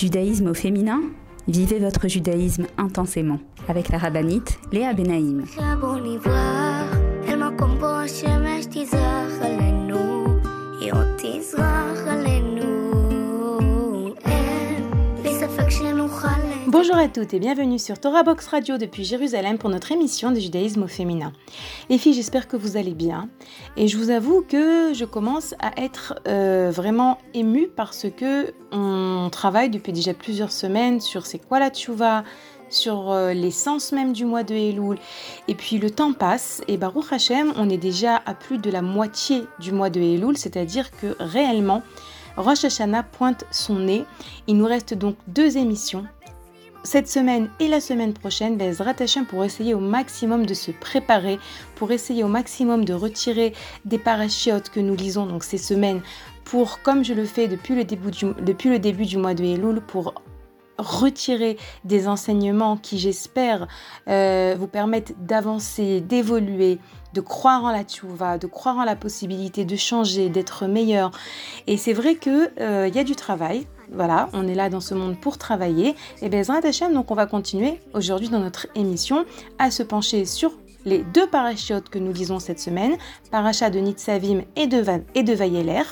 Judaïsme au féminin Vivez votre judaïsme intensément avec la rabbinite Léa Benaïm. Bonjour à toutes et bienvenue sur Torah Box Radio depuis Jérusalem pour notre émission de judaïsme au féminin. Les filles, j'espère que vous allez bien et je vous avoue que je commence à être euh, vraiment émue parce que on travaille depuis déjà plusieurs semaines sur c'est quoi la tchouva, sur euh, l'essence même du mois de Elul. Et puis le temps passe et Baruch Hashem, on est déjà à plus de la moitié du mois de Elul, c'est-à-dire que réellement Rosh Hashanah pointe son nez. Il nous reste donc deux émissions cette semaine et la semaine prochaine, Bezrat Hashem pour essayer au maximum de se préparer, pour essayer au maximum de retirer des parachutes que nous lisons donc ces semaines, pour, comme je le fais depuis le début du, mois de Elul, pour retirer des enseignements qui, j'espère, euh, vous permettent d'avancer, d'évoluer, de croire en la tchouva, de croire en la possibilité de changer, d'être meilleur. Et c'est vrai qu'il euh, y a du travail, voilà, on est là dans ce monde pour travailler. Et bien, Hashem, donc on va continuer aujourd'hui dans notre émission à se pencher sur les deux parachutes que nous lisons cette semaine, paracha de Nitzavim et de, et de Vayeler,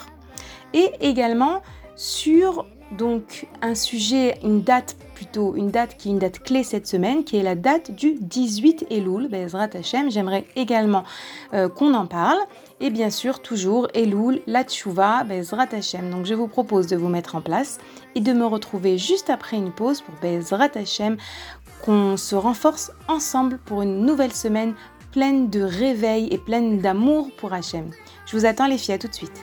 et également sur donc un sujet, une date plutôt, une date qui est une date clé cette semaine, qui est la date du 18 Elul, Bezrat Hashem. J'aimerais également euh, qu'on en parle. Et bien sûr, toujours Elul, la Tchouva, Bezrat Hashem. Donc je vous propose de vous mettre en place et de me retrouver juste après une pause pour Bezrat Hashem, qu'on se renforce ensemble pour une nouvelle semaine pleine de réveil et pleine d'amour pour Hashem. Je vous attends les filles, à tout de suite.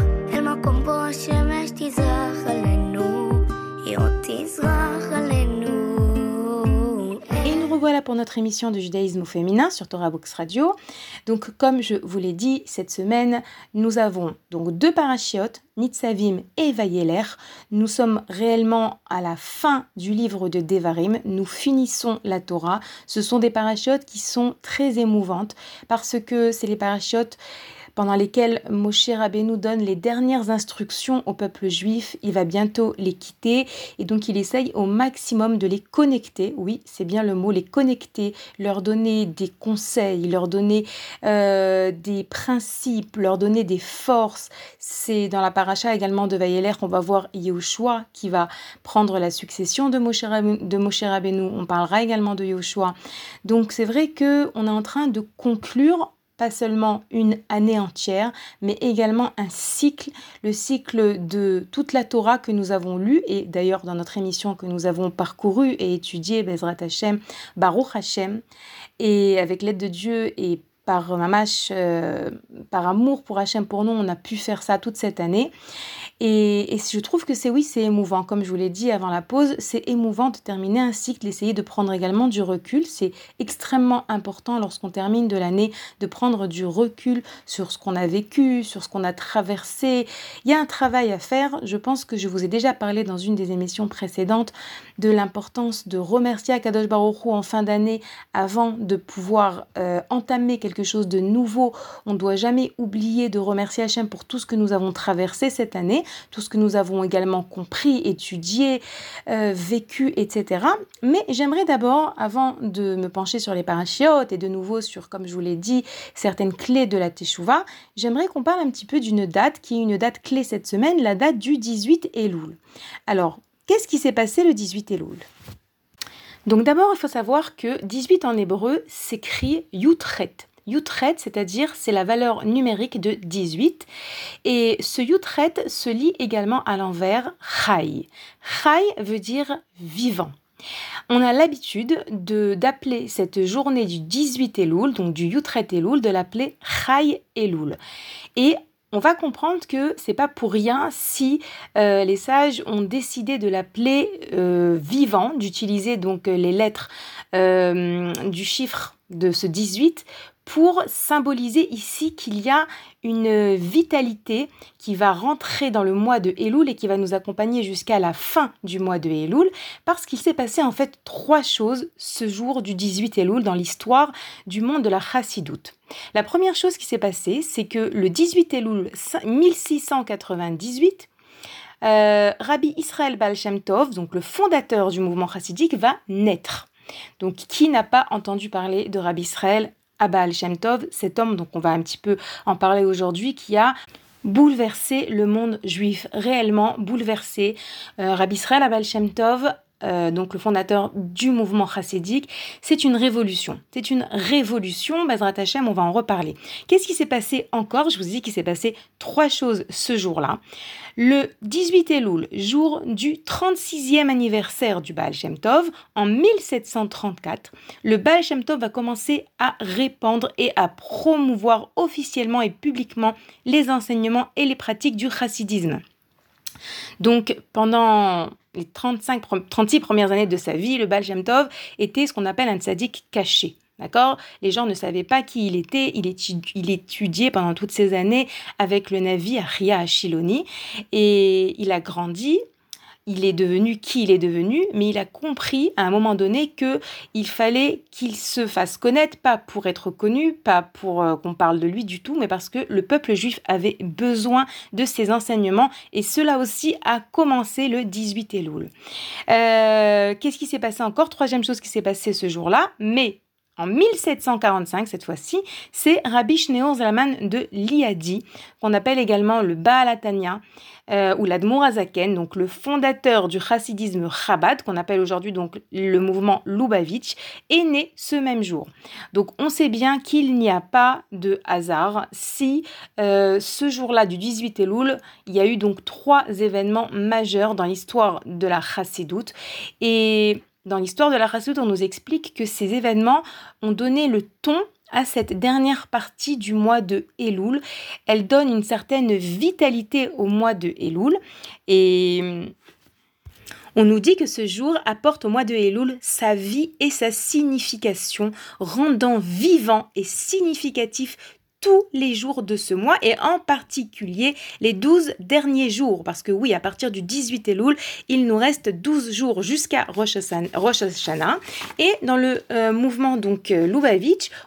Pour notre émission de judaïsme féminin sur Torah Box Radio. Donc, comme je vous l'ai dit, cette semaine, nous avons donc deux parachiotes, Nitzavim et Vayeler. Nous sommes réellement à la fin du livre de Devarim. Nous finissons la Torah. Ce sont des parachiotes qui sont très émouvantes parce que c'est les parachiotes pendant lesquelles Moshe Rabbeinu donne les dernières instructions au peuple juif. Il va bientôt les quitter et donc il essaye au maximum de les connecter. Oui, c'est bien le mot, les connecter, leur donner des conseils, leur donner euh, des principes, leur donner des forces. C'est dans la paracha également de Vayeler qu'on va voir Yehoshua qui va prendre la succession de Moshe, de Rabbeinu. On parlera également de Yehoshua. Donc c'est vrai que on est en train de conclure pas seulement une année entière, mais également un cycle, le cycle de toute la Torah que nous avons lue, et d'ailleurs dans notre émission que nous avons parcouru et étudié, Bezrat Hashem, Baruch Hashem, et avec l'aide de Dieu et par mamash, euh, par amour pour Hachem pour nous, on a pu faire ça toute cette année. Et, je trouve que c'est oui, c'est émouvant. Comme je vous l'ai dit avant la pause, c'est émouvant de terminer un cycle, d'essayer de prendre également du recul. C'est extrêmement important lorsqu'on termine de l'année de prendre du recul sur ce qu'on a vécu, sur ce qu'on a traversé. Il y a un travail à faire. Je pense que je vous ai déjà parlé dans une des émissions précédentes de l'importance de remercier Akadosh Baruch en fin d'année avant de pouvoir euh, entamer quelque chose de nouveau. On ne doit jamais oublier de remercier Hachem pour tout ce que nous avons traversé cette année, tout ce que nous avons également compris, étudié, euh, vécu, etc. Mais j'aimerais d'abord, avant de me pencher sur les parachiotes et de nouveau sur, comme je vous l'ai dit, certaines clés de la Teshuvah, j'aimerais qu'on parle un petit peu d'une date qui est une date clé cette semaine, la date du 18 Elul. Alors, qu'est-ce qui s'est passé le 18 Elul? Donc d'abord, il faut savoir que 18 en hébreu s'écrit Yutret. Yutret, c'est-à-dire c'est la valeur numérique de 18. Et ce Yutret se lit également à l'envers Chai. Chai veut dire vivant. On a l'habitude de d'appeler cette journée du 18 Elul, donc du Yutret Elul, de l'appeler Chai Elul. Et on va comprendre que c'est pas pour rien si euh, les sages ont décidé de l'appeler euh, vivant, d'utiliser donc les lettres euh, du chiffre de ce 18 pour symboliser ici qu'il y a une vitalité qui va rentrer dans le mois de Elul et qui va nous accompagner jusqu'à la fin du mois de Elul, parce qu'il s'est passé en fait trois choses ce jour du 18 Elul dans l'histoire du monde de la Chassidoute. La première chose qui s'est passée, c'est que le 18 Elul 1698, euh, Rabbi Israël Baal Tov, donc le fondateur du mouvement chassidique, va naître. Donc, qui n'a pas entendu parler de Rabbi Israël Abba Shem Tov, cet homme, donc on va un petit peu en parler aujourd'hui, qui a bouleversé le monde juif, réellement bouleversé. Euh, Rabbi Israël Abba Shem Tov euh, donc le fondateur du mouvement chassidique, c'est une révolution. C'est une révolution, Bazrat Hashem, on va en reparler. Qu'est-ce qui s'est passé encore? Je vous ai dit qu'il s'est passé trois choses ce jour-là. Le 18 Elul, jour du 36e anniversaire du Baal Shem Tov, en 1734, le Baal Shem Tov va commencer à répandre et à promouvoir officiellement et publiquement les enseignements et les pratiques du chassidisme. Donc pendant les 35, 36 premières années de sa vie, le Baal Tov était ce qu'on appelle un tzaddik caché. D'accord? Les gens ne savaient pas qui il était. Il, étudiait pendant toutes ces années avec le Navi à Ria à Shiloni. Et il a grandi il est devenu qui il est devenu, mais il a compris à un moment donné que il fallait qu'il se fasse connaître, pas pour être connu, pas pour euh, qu'on parle de lui du tout, mais parce que le peuple juif avait besoin de ses enseignements, et cela aussi a commencé le 18 Elul. Euh, Qu'est-ce qui s'est passé encore? Troisième chose qui s'est passée ce jour-là, mais en 1745, cette fois-ci, c'est Rabbi Shneur Zalman de Liadi, qu'on appelle également le Baal euh, ou l'Admorazaken, donc le fondateur du chassidisme Chabad, qu'on appelle aujourd'hui donc le mouvement Lubavitch, est né ce même jour. Donc on sait bien qu'il n'y a pas de hasard si euh, ce jour-là du 18 Elul, il y a eu donc trois événements majeurs dans l'histoire de la chassidoute et dans l'histoire de la Rassout, on nous explique que ces événements ont donné le ton à cette dernière partie du mois de Elul. Elle donne une certaine vitalité au mois de Elul et hum, on nous dit que ce jour apporte au mois de Elul sa vie et sa signification, rendant vivant et significatif tous les jours de ce mois et en particulier les 12 derniers jours. Parce que oui, à partir du 18 Elul, il nous reste 12 jours jusqu'à Rosh Hashanah. Et dans le euh, mouvement donc euh,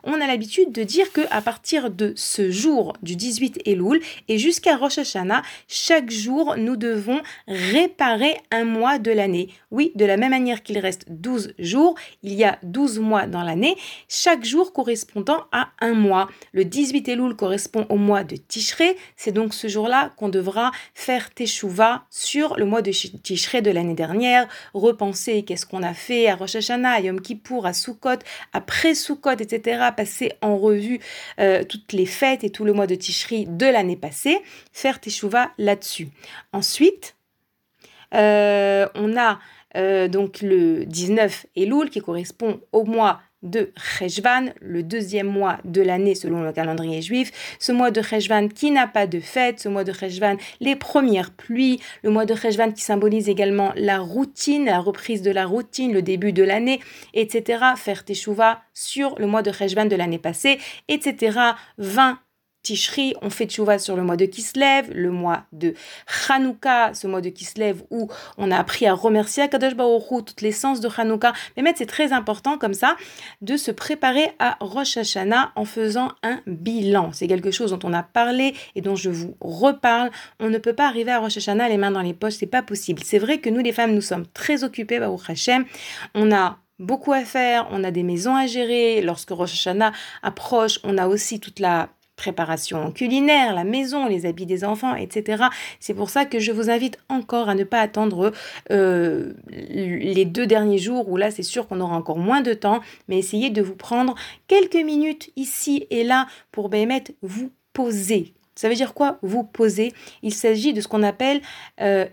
on a l'habitude de dire que à partir de ce jour du 18 Elul et jusqu'à Rosh Hashanah, chaque jour, nous devons réparer un mois de l'année. Oui, de la même manière qu'il reste 12 jours, il y a 12 mois dans l'année, chaque jour correspondant à un mois. Le 18 Elul correspond au mois de Tishré. C'est donc ce jour-là qu'on devra faire Teshuvah sur le mois de Tishré de l'année dernière, repenser qu'est-ce qu'on a fait à Rosh Hashanah, à Yom Kippour, à Sukkot, après Sukkot, etc. Passer en revue euh, toutes les fêtes et tout le mois de Tishri de l'année passée, faire Teshuvah là-dessus. Ensuite, euh, on a euh, donc le 19 Elul qui correspond au mois de Cheshvan, le deuxième mois de l'année selon le calendrier juif, ce mois de Cheshvan qui n'a pas de fête, ce mois de Cheshvan, les premières pluies, le mois de Cheshvan qui symbolise également la routine, la reprise de la routine, le début de l'année, etc. Faire teshuva sur le mois de Cheshvan de l'année passée, etc. 20 Tishri, on fait tchouva sur le mois de Kislev, le mois de Hanouka, ce mois de Kislev où on a appris à remercier Akadosh Baruch toutes les sens de Hanouka. Mais c'est très important comme ça de se préparer à Rosh Hashanah en faisant un bilan. C'est quelque chose dont on a parlé et dont je vous reparle. On ne peut pas arriver à Rosh Hashanah les mains dans les poches, c'est pas possible. C'est vrai que nous les femmes, nous sommes très occupées, Baruch Hashem. On a beaucoup à faire, on a des maisons à gérer. Lorsque Rosh Hashanah approche, on a aussi toute la préparation culinaire, la maison, les habits des enfants, etc. C'est pour ça que je vous invite encore à ne pas attendre euh, les deux derniers jours où là c'est sûr qu'on aura encore moins de temps, mais essayez de vous prendre quelques minutes ici et là pour ben, vous poser ça veut dire quoi Vous posez. Il s'agit de ce qu'on appelle euh.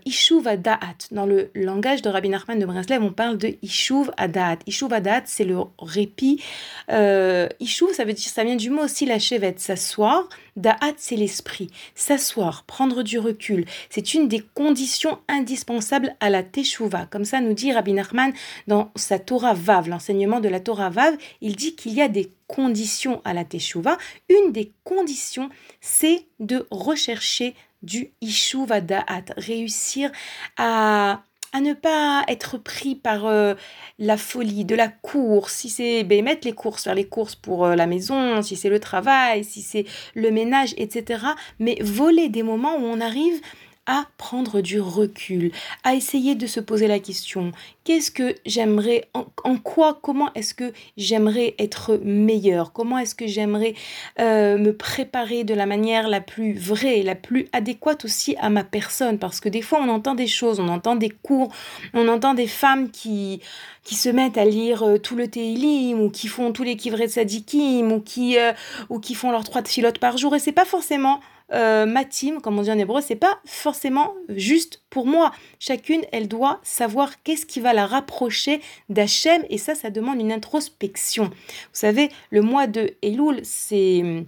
Dans le langage de Rabbi Nachman de Breslev, on parle de Ishuv Adaat. Ishuv Adaat, c'est le répit. Euh, Ishuv, ça veut dire, ça vient du mot aussi la chevette, s'asseoir. Da'at, c'est l'esprit. S'asseoir, prendre du recul. C'est une des conditions indispensables à la Teshuvah. Comme ça nous dit Rabbi Nachman dans sa Torah Vav, l'enseignement de la Torah Vav, il dit qu'il y a des conditions à la Teshuvah. Une des conditions, c'est de rechercher du Ishuva Da'at, réussir à à ne pas être pris par euh, la folie de la course, si c'est ben, mettre les courses, faire les courses pour euh, la maison, si c'est le travail, si c'est le ménage, etc. Mais voler des moments où on arrive à prendre du recul, à essayer de se poser la question, qu'est-ce que j'aimerais, en, quoi, comment est-ce que j'aimerais être meilleur, comment est-ce que j'aimerais euh, me préparer de la manière la plus vraie, la plus adéquate aussi à ma personne, parce que des fois on entend des choses, on entend des cours, on entend des femmes qui qui se mettent à lire euh, tout le Teilim ou qui font tous les kivrets de Sadikim ou qui euh, ou qui font leurs trois filotes par jour et c'est pas forcément euh, ma team, comme on dit en hébreu, c'est pas forcément juste pour moi. Chacune, elle doit savoir qu'est-ce qui va la rapprocher d'Hachem et ça, ça demande une introspection. Vous savez, le mois de Elul, c'est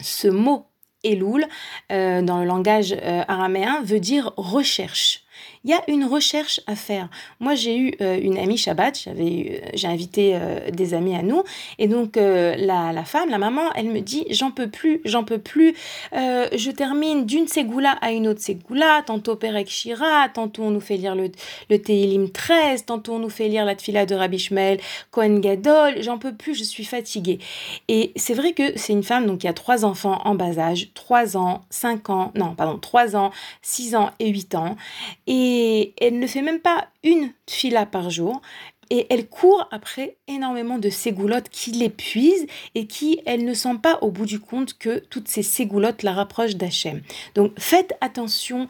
ce mot Elul euh, dans le langage euh, araméen veut dire recherche il y a une recherche à faire. Moi, j'ai eu euh, une amie Shabbat, j'avais, euh, j'ai invité euh, des amis à nous, et donc la, la, femme, la maman, elle me dit j'en peux plus, j'en peux plus, je termine d'une ségoula à une autre ségoula, tantôt Perek Shira, tantôt on nous fait lire le, le Tehilim 13, tantôt on nous fait lire la Tfila de Rabbi Shmuel, Kohen Gadol, j'en peux plus, je suis fatiguée. Et c'est vrai que c'est une femme donc qui a trois enfants en bas âge, 3 ans, 5 ans, non, pardon, 3 ans, 6 ans et 8 ans. Et elle ne fait même pas une fila par jour. Et elle court après énormément de ségoulottes qui l'épuisent et qui, elle ne sent pas au bout du compte que toutes ces ségoulottes la rapprochent d'Hachem. Donc faites attention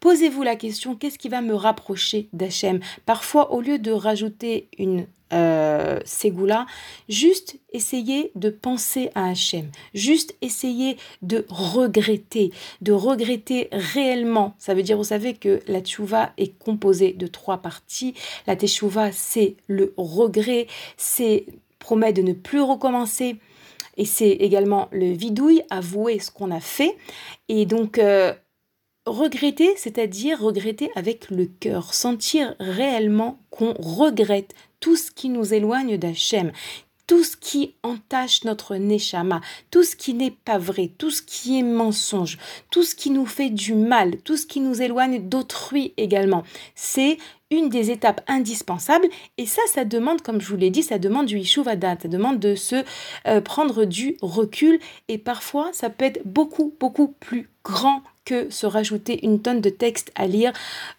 Posez-vous la question, qu'est-ce qui va me rapprocher d'Hachem? Parfois, au lieu de rajouter une euh, Ségoula, juste essayer de penser à Hachem, juste essayer de regretter, de regretter réellement. Ça veut dire, vous savez que la tchouva est composée de trois parties. La teshuva, c'est le regret, c'est promet de ne plus recommencer. Et c'est également le vidouille, avouer ce qu'on a fait. Et donc, euh, regretter, c'est-à-dire regretter avec le cœur, sentir réellement qu'on regrette tout ce qui nous éloigne d'Hachem, tout ce qui entache notre neshama, tout ce qui n'est pas vrai, tout ce qui est mensonge, tout ce qui nous fait du mal, tout ce qui nous éloigne d'autrui également. C'est une des étapes indispensables et ça, ça demande, comme je vous l'ai dit, ça demande du ishuvadat, ça demande de se euh, prendre du recul et parfois ça peut être beaucoup, beaucoup plus grand que se rajouter une tonne de textes à lire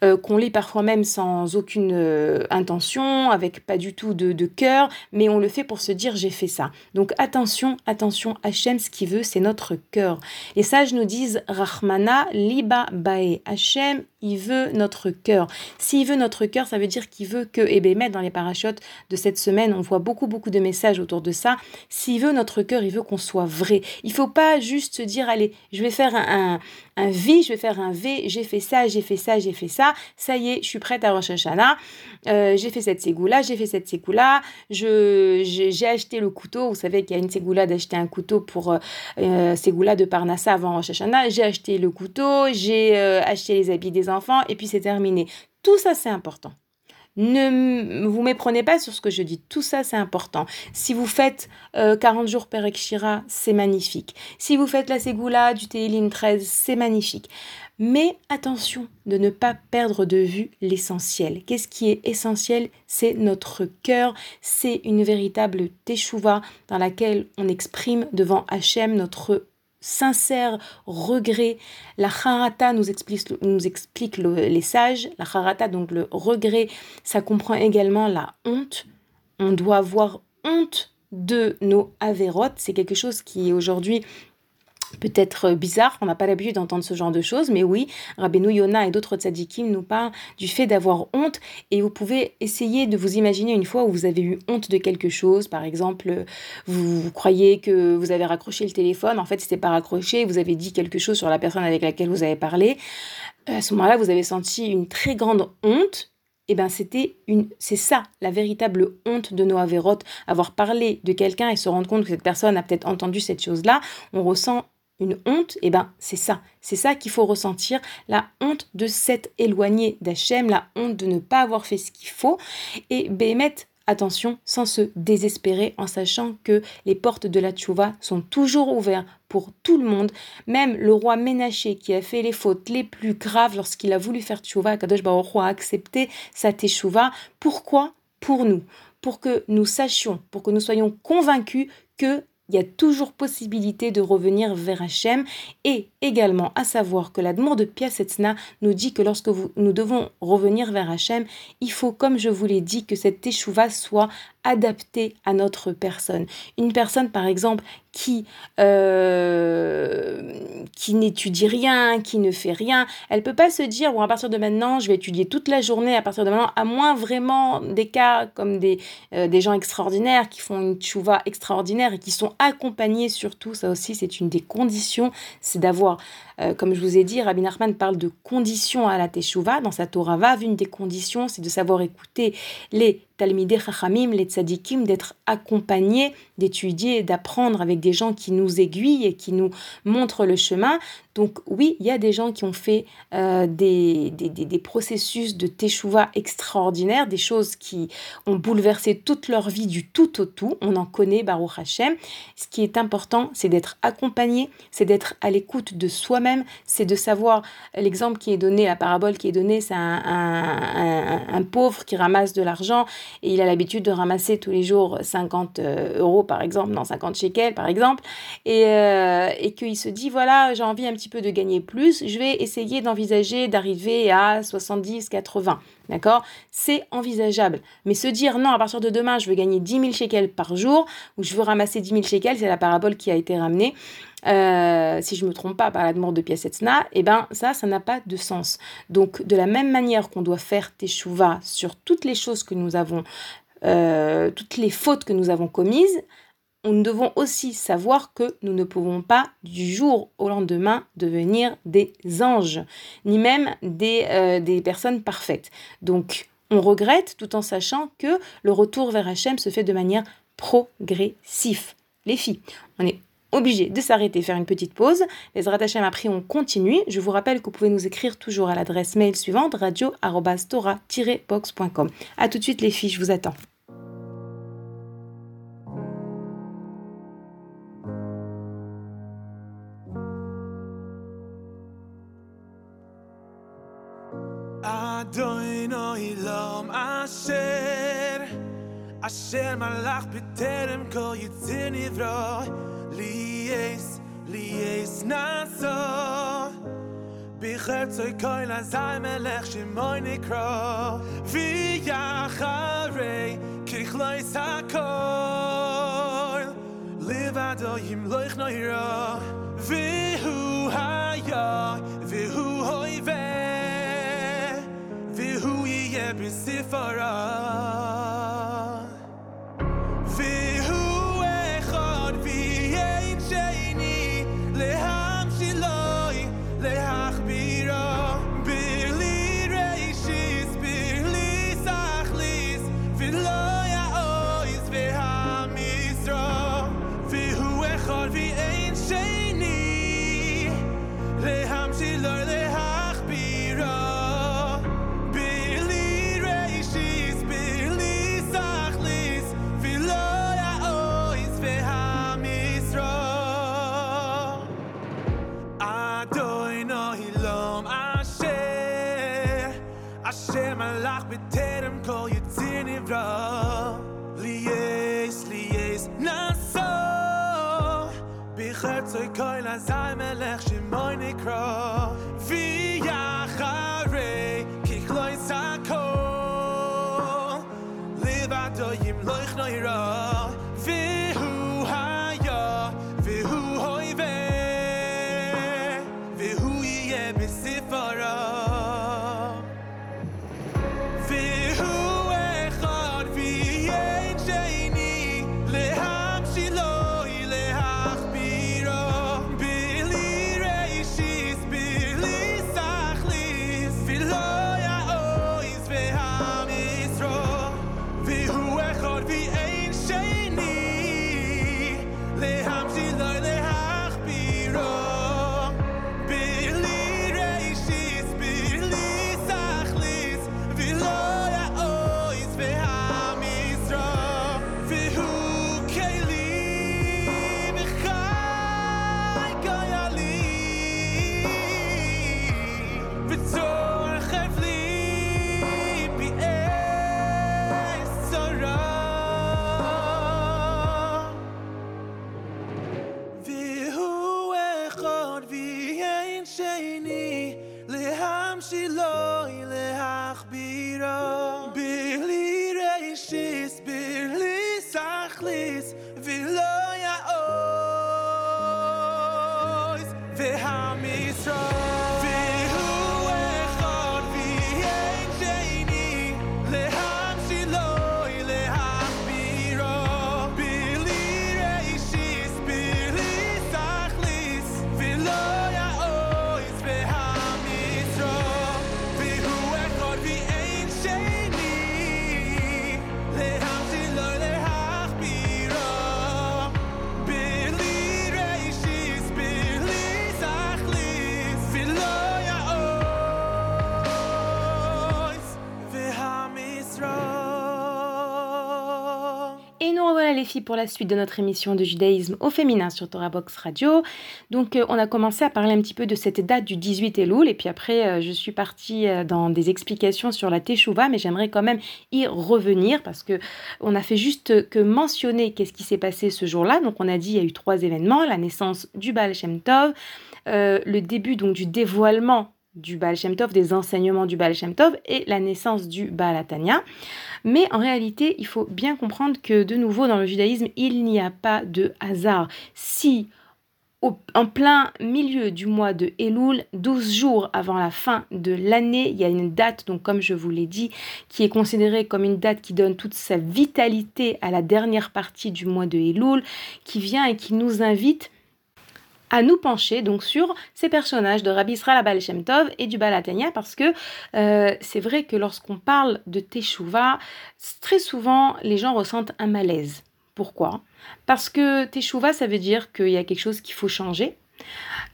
euh, qu'on lit parfois même sans aucune euh, intention, avec pas du tout de, cœur, mais on le fait pour se dire j'ai fait ça. Donc attention, attention, Hachem, ce qu'il veut, c'est notre cœur. Les sages nous disent Rahmana liba bae. Hachem, il veut notre cœur. S'il veut notre cœur, ça veut dire qu'il veut que, et bien, dans les parachutes de cette semaine, on voit beaucoup, beaucoup de messages autour de ça. S'il veut notre cœur, il veut qu'on soit vrai. Il faut pas juste se dire, allez, je vais faire un V, je vais faire un V, j'ai fait ça, j'ai fait ça, j'ai fait ça, ça y est, je suis prête à Rosh Hashanah, euh, j'ai fait cette ségoula, j'ai fait cette ségoula, j'ai acheté le couteau, vous savez qu'il y a une ségoula d'acheter un couteau pour euh, euh ségoula de Parnassa avant Rosh Hashanah, j'ai acheté le couteau, j'ai euh, acheté les habits des enfants, et puis c'est terminé. Tout ça, c'est important. Ne vous méprenez pas sur ce que je dis. Tout ça, c'est important. Si vous faites 40 euh, jours Perek Shira, c'est magnifique. Si vous faites la Ségoula du Teilim 13, c'est magnifique. Mais attention de ne pas perdre de vue l'essentiel. Qu'est-ce qui est essentiel? C'est notre cœur, c'est une véritable teshuva dans laquelle on exprime devant Hachem notre sincère regret. La harata nous explique, nous explique les sages. La harata, donc le regret, ça comprend également la honte. On doit avoir honte de nos avérotes. C'est quelque chose qui aujourd'hui peut-être bizarre, on n'a pas l'habitude d'entendre ce genre de choses, mais oui, Rabbeinu Yona et d'autres tzadikim nous parlent du fait d'avoir honte, et vous pouvez essayer de vous imaginer une fois où vous avez eu honte de quelque chose, par exemple, vous, croyez que vous avez raccroché le téléphone, en fait c'était pas raccroché, vous avez dit quelque chose sur la personne avec laquelle vous avez parlé, à ce moment-là vous avez senti une très grande honte, et eh ben c'était une c'est ça la véritable honte de Noah Verrot avoir parlé de quelqu'un et se rendre compte que cette personne a peut-être entendu cette chose-là. On ressent une honte, et eh ben c'est ça, c'est ça qu'il faut ressentir, la honte de s'être éloigné d'Hachem, la honte de ne pas avoir fait ce qu'il faut, et Béhémet, attention, sans se désespérer en sachant que les portes de la tchouva sont toujours ouvertes pour tout le monde, même le roi Ménaché qui a fait les fautes les plus graves lorsqu'il a voulu faire tchouva, Kadosh Baruch a accepté sa teshuva, pourquoi? Pour nous, pour que nous sachions, pour que nous soyons convaincus que il y a toujours possibilité de revenir vers Hachem et également à savoir que l'admour de Piasetzna nous dit que lorsque nous devons revenir vers Hachem, il faut, comme je vous l'ai dit, que cette teshuva soit adaptée à notre personne. Une personne, par exemple, qui, euh, qui n'étudie rien, qui ne fait rien, elle peut pas se dire, bon, à partir de maintenant, je vais étudier toute la journée, à partir de maintenant, à moins vraiment des cas comme des, euh, des gens extraordinaires qui font une tchouva extraordinaire et qui sont accompagnés surtout, ça aussi c'est une des conditions, c'est d'avoir euh, comme je vous ai dit, Rabbi Nachman parle de conditions à la Teshuvah. Dans sa Torah Vav, une des conditions, c'est de savoir écouter les Talmidei Chachamim, les Tzadikim, d'être accompagné, d'étudier, d'apprendre avec des gens qui nous aiguillent et qui nous montrent le chemin. Donc oui, il y a des gens qui ont fait euh, des, des, des, processus de teshuva extraordinaires, des choses qui ont bouleversé toute leur vie du tout au tout. On en connaît, Baruch Hashem. Ce qui est important, c'est d'être accompagné, c'est d'être à l'écoute de soi-même, c'est de savoir, l'exemple qui est donné, la parabole qui est donnée, c'est un, un, un, pauvre qui ramasse de l'argent et il a l'habitude de ramasser tous les jours 50 euh, euros, par exemple, dans 50 shekels, par exemple, et, euh, et qu'il se dit, voilà, j'ai envie un petit peu de gagner plus, je vais essayer d'envisager d'arriver à 70, 80. D'accord? C'est envisageable. Mais se dire non, à partir de demain, je veux gagner 10 000 shekels par jour, ou je veux ramasser 10 000 shekels, c'est la parabole qui a été ramenée. Euh, si je me trompe pas par la demande de Piasetzna, et eh ben ça, ça n'a pas de sens. Donc, de la même manière qu'on doit faire teshuva sur toutes les choses que nous avons, euh, toutes les fautes que nous avons commises, nous devons aussi savoir que nous ne pouvons pas du jour au lendemain devenir des anges, ni même des, euh, des personnes parfaites. Donc, on regrette tout en sachant que le retour vers Hachem se fait de manière progressive. Les filles, on est obligé de s'arrêter, faire une petite pause. Les Hachem après on continue. Je vous rappelle que vous pouvez nous écrire toujours à l'adresse mail suivante radio-tora-box.com. A tout de suite les filles, je vous attends. Adoinoi lom asher. Asher malach b'terem kol yitzir nivro Lies, lies naso. B'chertzoi koi lazai melech shimoy nikro V'yacharei kichloi sakol Livado yim loich noiro. V'hu haya, v'hu Lucifer. koil a zay melech shi vi ya khare ki khloi sa ko liva yim loikh noi ra pour la suite de notre émission de judaïsme au féminin sur Torah Box Radio. Donc euh, on a commencé à parler un petit peu de cette date du 18 Elul et puis après euh, je suis partie euh, dans des explications sur la Teshuvah mais j'aimerais quand même y revenir parce que on a fait juste que mentionner qu'est-ce qui s'est passé ce jour-là. Donc on a dit il y a eu trois événements, la naissance du Baal Shem Tov, le début donc du dévoilement du Baal Shem Tov, des enseignements du Baal Shem Tov et la naissance du Baal Atania. Mais en réalité, il faut bien comprendre que de nouveau dans le judaïsme, il n'y a pas de hasard. Si en plein milieu du mois de Elul, 12 jours avant la fin de l'année, il y a une date, donc comme je vous l'ai dit, qui est considérée comme une date qui donne toute sa vitalité à la dernière partie du mois de Elul, qui vient et qui nous invite à nous pencher donc sur ces personnages de Rabbi Israël Abal Shem Tov et du Balatania parce que euh, c'est vrai que lorsqu'on parle de Teshuvah, très souvent les gens ressentent un malaise. Pourquoi? Parce que Teshuvah, ça veut dire qu'il y a quelque chose qu'il faut changer.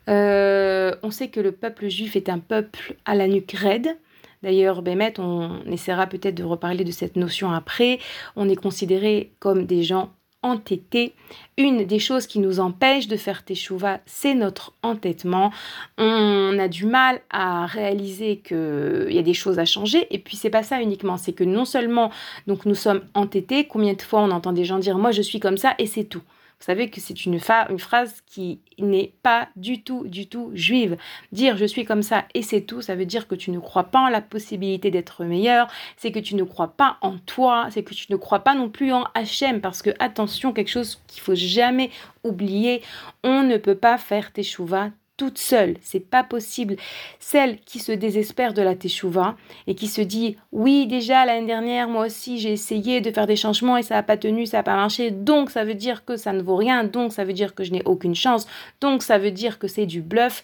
Euh, on sait que le peuple juif est un peuple à la nuque raide. D'ailleurs, Bémet, on essaiera peut-être de reparler de cette notion après. On est considéré comme des gens entêtés. Une des choses qui nous empêche de faire teshuva, c'est notre entêtement. On a du mal à réaliser qu'il y a des choses à changer. Et puis, c'est pas ça uniquement. C'est que non seulement donc nous sommes entêtés, combien de fois on entend des gens dire Moi, je suis comme ça et c'est tout. Vous savez que c'est une, phrase qui n'est pas du tout, du tout juive. Dire je suis comme ça et c'est tout, ça veut dire que tu ne crois pas en la possibilité d'être meilleur, c'est que tu ne crois pas en toi, c'est que tu ne crois pas non plus en Hachem. Parce que, attention, quelque chose qu'il faut jamais oublier, on ne peut pas faire teshuva toute seule, c'est pas possible. Celle qui se désespère de la teshuva et qui se dit oui déjà l'année dernière moi aussi j'ai essayé de faire des changements et ça n'a pas tenu, ça n'a pas marché, donc ça veut dire que ça ne vaut rien, donc ça veut dire que je n'ai aucune chance, donc ça veut dire que c'est du bluff,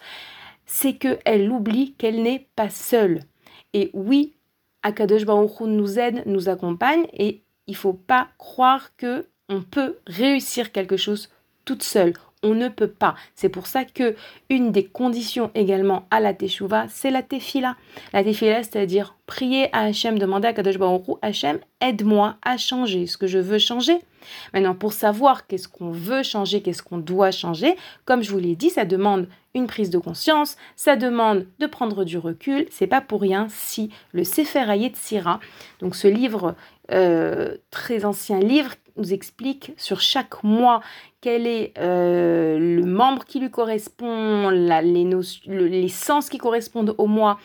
c'est que elle oublie qu'elle n'est pas seule. Et oui, Akadosh Baruch nous aide, nous accompagne et il faut pas croire que on peut réussir quelque chose toute seule. On ne peut pas. C'est pour ça que une des conditions également à la teshuva, c'est la tefila. La tefila, c'est-à-dire prier à Hachem, demander à Kadosh Baruch Hachem, aide-moi à changer ce que je veux changer. Maintenant, pour savoir qu'est-ce qu'on veut changer, qu'est-ce qu'on doit changer, comme je vous l'ai dit, ça demande une prise de conscience, ça demande de prendre du recul. C'est pas pour rien si le Sefer Sira, donc ce livre, euh, très ancien livre, nous explique sur chaque mois quel est euh, le membre qui lui correspond, les, sens qui correspondent au mois,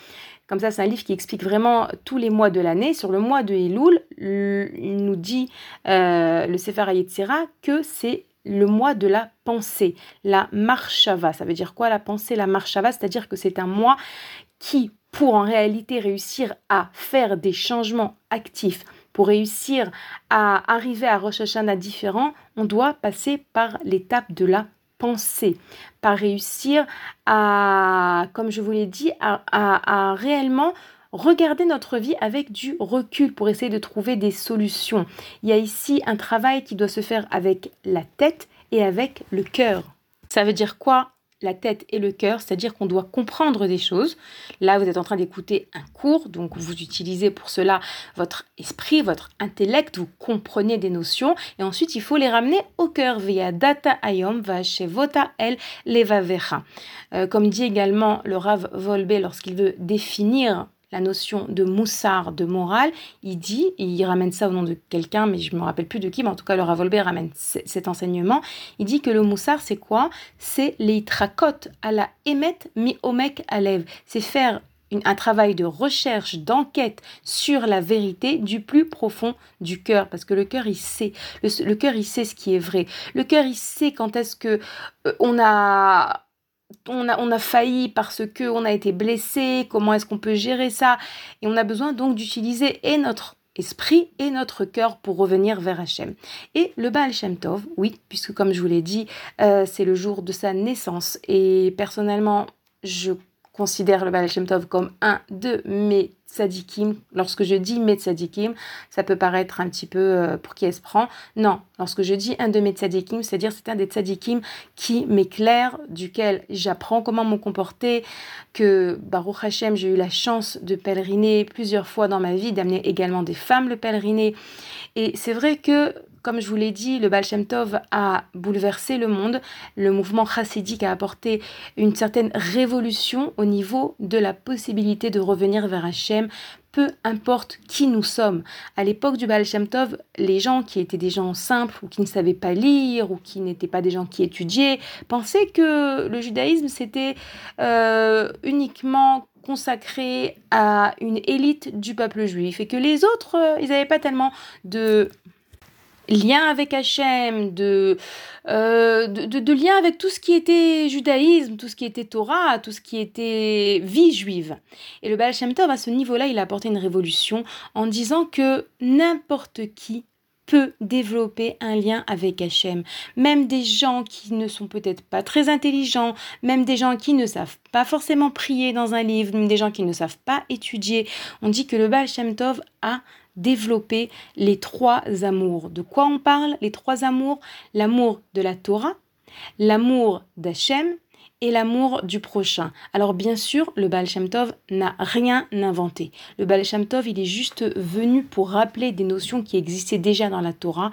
comme ça, c'est un livre qui explique vraiment tous les mois de l'année. Sur le mois de Elul, il nous dit euh, le Sefer Yetzira que c'est le mois de la pensée, la marshava. Ça veut dire quoi la pensée, la marshava? C'est-à-dire que c'est un mois qui, pour en réalité réussir à faire des changements actifs, pour réussir à arriver à Rosh Hashanah différent, on doit passer par l'étape de la penser, pas réussir à, comme je vous l'ai dit, à, réellement regarder notre vie avec du recul pour essayer de trouver des solutions. Il y a ici un travail qui doit se faire avec la tête et avec le cœur. Ça veut dire quoi? La tête et le cœur, c'est-à-dire qu'on doit comprendre des choses. Là, vous êtes en train d'écouter un cours, donc vous utilisez pour cela votre esprit, votre intellect, vous comprenez des notions, et ensuite il faut les ramener au cœur via data ayom vota el levavecha. Euh, comme dit également le Rav Volbe lorsqu'il veut définir la notion de moussard, de morale, il dit, il ramène ça au nom de quelqu'un, mais je ne me rappelle plus de qui, mais en tout cas le Ravolber ramène cet enseignement, il dit que le moussard c'est quoi? C'est les tracotes à la émet mi omek alev, c'est faire un travail de recherche, d'enquête sur la vérité du plus profond du cœur, parce que le cœur il sait, le, cœur il sait ce qui est vrai, le cœur il sait quand est-ce que euh, on a on a, failli parce que on a été blessé, comment est-ce qu'on peut gérer ça? Et on a besoin donc d'utiliser et notre esprit et notre cœur pour revenir vers Hachem. Et le Baal Shem Tov, oui, puisque comme je vous l'ai dit, euh, c'est le jour de sa naissance. Et personnellement, je considère le Baal Shem Tov comme un de mes tzadikim. Lorsque je dis mes tzadikim, ça peut paraître un petit peu euh, pour qui elle se prend. Non, lorsque je dis un de mes tzadikim, c'est-à-dire c'est un des tzadikim qui m'éclaire, duquel j'apprends comment me comporter, que Baruch Hashem, j'ai eu la chance de pèleriner plusieurs fois dans ma vie, d'amener également des femmes le pèleriner. Et c'est vrai que comme je vous l'ai dit, le Baal Shem Tov a bouleversé le monde. Le mouvement chassidique a apporté une certaine révolution au niveau de la possibilité de revenir vers Hachem, peu importe qui nous sommes. À l'époque du Baal Shem Tov, les gens qui étaient des gens simples ou qui ne savaient pas lire ou qui n'étaient pas des gens qui étudiaient pensaient que le judaïsme c'était euh, uniquement consacré à une élite du peuple juif et que les autres, euh, ils n'avaient pas tellement de lien avec Hachem, de, euh, de, lien avec tout ce qui était judaïsme, tout ce qui était Torah, tout ce qui était vie juive. Et le Baal Shem Tov, à ce niveau-là, il a apporté une révolution en disant que n'importe qui peut développer un lien avec Hachem. Même des gens qui ne sont peut-être pas très intelligents, même des gens qui ne savent pas forcément prier dans un livre, même des gens qui ne savent pas étudier. On dit que le Baal Shem Tov a développer les trois amours. De quoi on parle Les trois amours? L'amour de la Torah, l'amour d'Hachem et l'amour du prochain. Alors bien sûr, le Baal Shem n'a rien inventé. Le Baal Shem Tov, il est juste venu pour rappeler des notions qui existaient déjà dans la Torah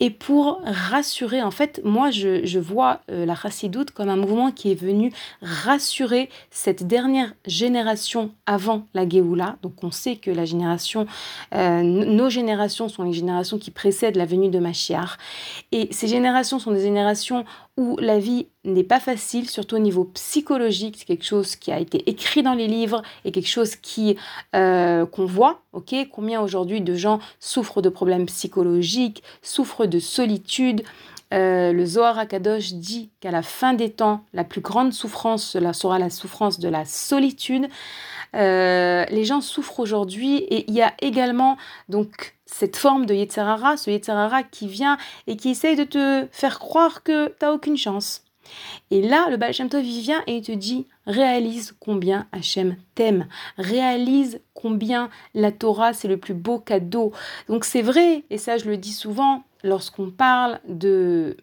et pour rassurer. En fait, moi, je, vois euh, la Chassidoute comme un mouvement qui est venu rassurer cette dernière génération avant la Géoula. Donc on sait que la génération, euh, nos générations sont les générations qui précèdent la venue de Mashiach. Et ces générations sont des générations où la vie n'est pas facile, surtout au niveau psychologique. C'est quelque chose qui a été écrit dans les livres et quelque chose qui euh, qu'on voit. Combien aujourd'hui de gens souffrent de problèmes psychologiques, souffrent de solitude. Euh, le Zohar Akadosh dit qu'à la fin des temps, la plus grande souffrance sera la souffrance de la solitude. Euh, les gens souffrent aujourd'hui et il y a également donc cette forme de Yetzerara, ce Yetzerara qui vient et qui essaye de te faire croire que tu n'as aucune chance. Et là, le Baal Shem Tov, vient et il te dit réalise combien Hachem t'aime, réalise combien la Torah, c'est le plus beau cadeau. Donc c'est vrai, et ça je le dis souvent, lorsqu'on parle de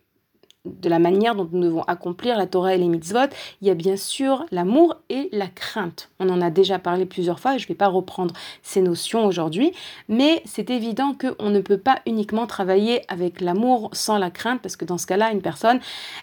de la manière dont nous devons accomplir la Torah et les mitzvot, il y a bien sûr l'amour et la crainte. On en a déjà parlé plusieurs fois, je ne vais pas reprendre ces notions aujourd'hui, mais c'est évident qu'on ne peut pas uniquement travailler avec l'amour sans la crainte, parce que dans ce cas-là, une personne,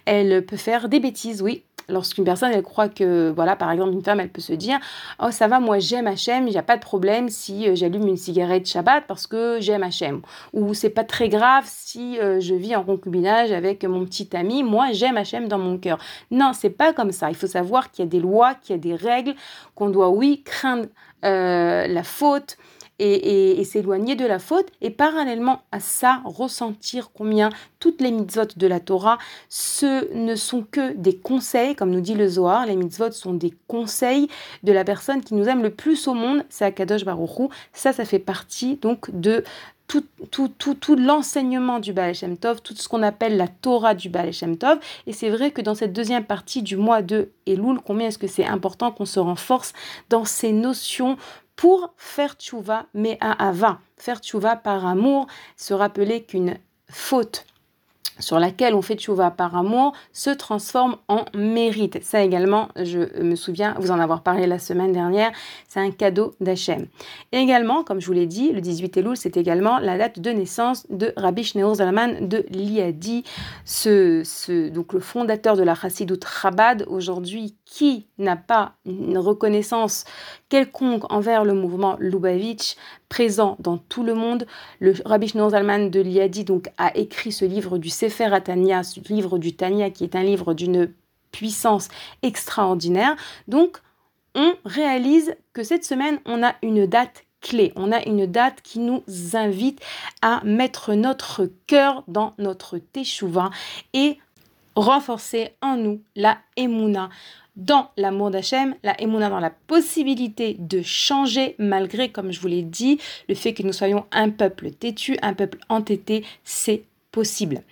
elle peut faire des bêtises, oui, lorsqu'une personne elle croit que voilà par exemple une femme elle peut se dire oh ça va moi j'aime Hachem il n'y a pas de problème si euh, j'allume une cigarette Shabbat parce que j'aime Hachem ou c'est pas très grave si euh, je vis en concubinage avec mon petit ami moi j'aime Hachem dans mon cœur. Non c'est pas comme ça. Il faut savoir qu'il y a des lois qu'il y a des règles qu'on doit oui craindre euh, la faute et, s'éloigner de la faute et parallèlement à ça ressentir combien toutes les mitzvot de la Torah ce ne sont que des conseils comme nous dit le Zohar les mitzvot sont des conseils de la personne qui nous aime le plus au monde c'est Akadosh Baruch ça ça fait partie donc de tout, tout l'enseignement du Baal Shem Tov, tout ce qu'on appelle la Torah du Baal Shem Tov. Et c'est vrai que dans cette deuxième partie du mois de Elul, combien est-ce que c'est important qu'on se renforce dans ces notions pour faire tchouva, mais à ava. Faire tchouva par amour, se rappeler qu'une faute sur laquelle on fait tchouva par amour se transforme en mérite. Ça également, je me souviens vous en avoir parlé la semaine dernière, c'est un cadeau d'Hachem. également, comme je vous l'ai dit, le 18 Elul, c'est également la date de naissance de Rabbi Shneur Zalman de Liadi, ce, ce, donc le fondateur de la Chassidut Chabad, aujourd'hui, qui n'a pas une reconnaissance quelconque envers le mouvement Lubavitch, présent dans tout le monde. Le Rabbi Shneur Zalman de Liadi donc, a écrit ce livre du Sefer Atania, ce livre du Tania qui est un livre d'une puissance extraordinaire. Donc, on réalise que cette semaine, on a une date clé. On a une date qui nous invite à mettre notre cœur dans notre teshuva et renforcer en nous la emuna dans l'amour d'Hachem, la émouna dans la possibilité de changer malgré, comme je vous l'ai dit, le fait que nous soyons un peuple têtu, un peuple entêté, c'est possible.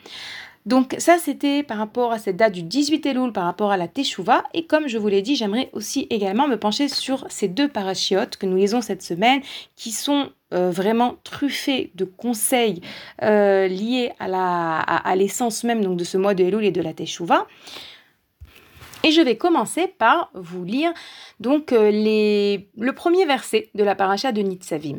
Donc ça, c'était par rapport à cette date du 18 Elul, par rapport à la Teshuvah. Et comme je vous l'ai dit, j'aimerais aussi également me pencher sur ces deux parachiotes que nous lisons cette semaine, qui sont euh, vraiment truffés de conseils euh, liés à l'essence même de ce mois de Elul et de la Teshuvah. Et je vais commencer par vous lire donc euh, les, le premier verset de la paracha de Nitzavim.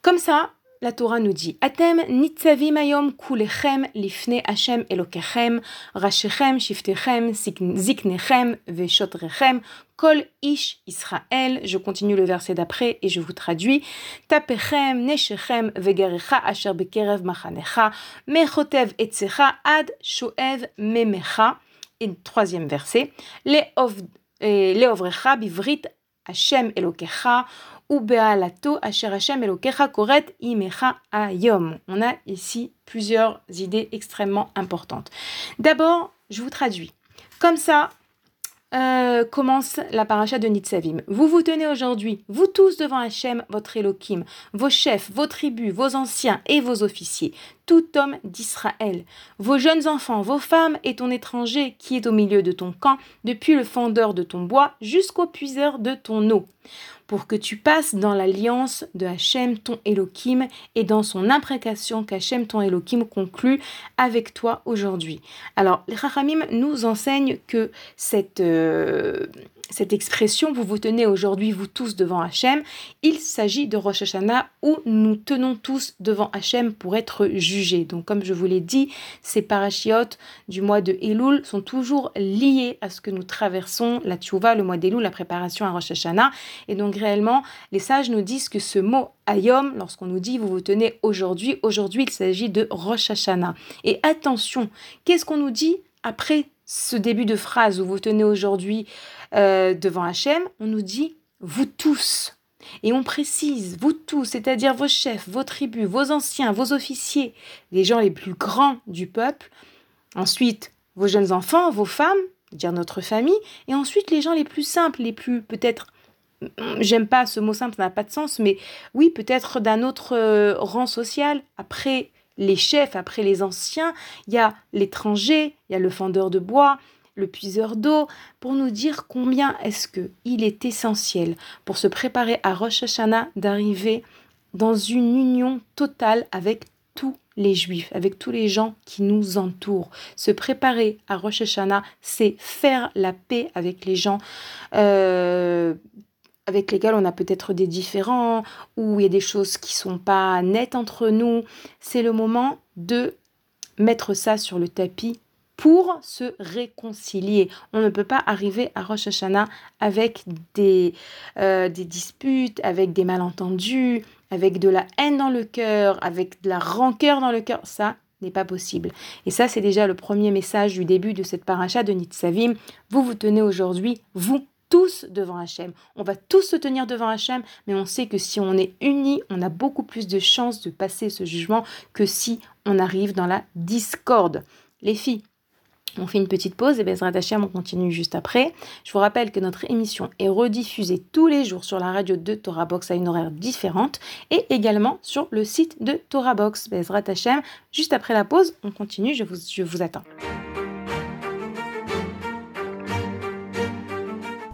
Comme ça, la Torah nous dit Atem nitzavim ayom kulechem lifne Hashem elokechem, rashechem, shiftechem, ziknechem, veshotrechem, kol ish Israël. Je continue le verset d'après et je vous traduis Tapechem, neshechem, vegerecha asher bekerev machanecha, mechotev etzecha ad shoev memecha. Et troisième verset, Leovrecha bivrit Hashem Elokecha ou Bealato Asher Hashem Elokecha Koret Imecha Ayom. On a ici plusieurs idées extrêmement importantes. D'abord, je vous traduis. Comme ça, euh, commence la paracha de Nitzavim. Vous vous tenez aujourd'hui, vous tous devant Hachem, votre Elohim, vos chefs, vos tribus, vos anciens et vos officiers, tout homme d'Israël, vos jeunes enfants, vos femmes et ton étranger qui est au milieu de ton camp, depuis le fendeur de ton bois jusqu'au puiseur de ton eau pour que tu passes dans l'alliance de Hachem ton Elohim et dans son imprécation qu'Hachem ton Elohim conclut avec toi aujourd'hui. Alors, les Rachamim nous enseignent que cette, euh, cette expression, vous vous tenez aujourd'hui, vous tous devant Hachem, il s'agit de Rosh Hashanah où nous tenons tous devant Hachem pour être jugés. Donc, comme je vous l'ai dit, ces parachiotes du mois de Elul sont toujours liés à ce que nous traversons, la Tchouva, le mois d'Elul, la préparation à Rosh Hashanah. Et donc, réellement, les sages nous disent que ce mot Ayom, lorsqu'on nous dit vous vous tenez aujourd'hui, aujourd'hui, il s'agit de Rosh Hashanah. Et attention, qu'est-ce qu'on nous dit après ce début de phrase où vous tenez aujourd'hui euh, devant Hachem, on nous dit vous tous. Et on précise, vous tous, c'est-à-dire vos chefs, vos tribus, vos anciens, vos officiers, les gens les plus grands du peuple. Ensuite, vos jeunes enfants, vos femmes, dire notre famille. Et ensuite, les gens les plus simples, les plus peut-être j'aime pas ce mot simple, ça n'a pas de sens, mais oui, peut-être d'un autre euh, rang social. Après les chefs, après les anciens, il y a l'étranger, il y a le fendeur de bois, le puiseur d'eau, pour nous dire combien est-ce que il est essentiel pour se préparer à Rosh Hashanah d'arriver dans une union totale avec tous les juifs, avec tous les gens qui nous entourent. Se préparer à Rosh Hashanah, c'est faire la paix avec les gens euh, avec lesquels on a peut-être des différends, ou il y a des choses qui sont pas nettes entre nous. C'est le moment de mettre ça sur le tapis pour se réconcilier. On ne peut pas arriver à Rosh Hashanah avec des, euh, des disputes, avec des malentendus, avec de la haine dans le cœur, avec de la rancœur dans le cœur. Ça n'est pas possible. Et ça, c'est déjà le premier message du début de cette paracha de Nitzavim. Vous vous tenez aujourd'hui, vous tous devant Hachem. On va tous se tenir devant Hachem, mais on sait que si on est unis, on a beaucoup plus de chances de passer ce jugement que si on arrive dans la discorde. Les filles, on fait une petite pause et Bezrat Hachem, on continue juste après. Je vous rappelle que notre émission est rediffusée tous les jours sur la radio de Torah Box à une horaire différente et également sur le site de Torah Box. Bezrat Hachem, juste après la pause, on continue, je vous, je vous attends.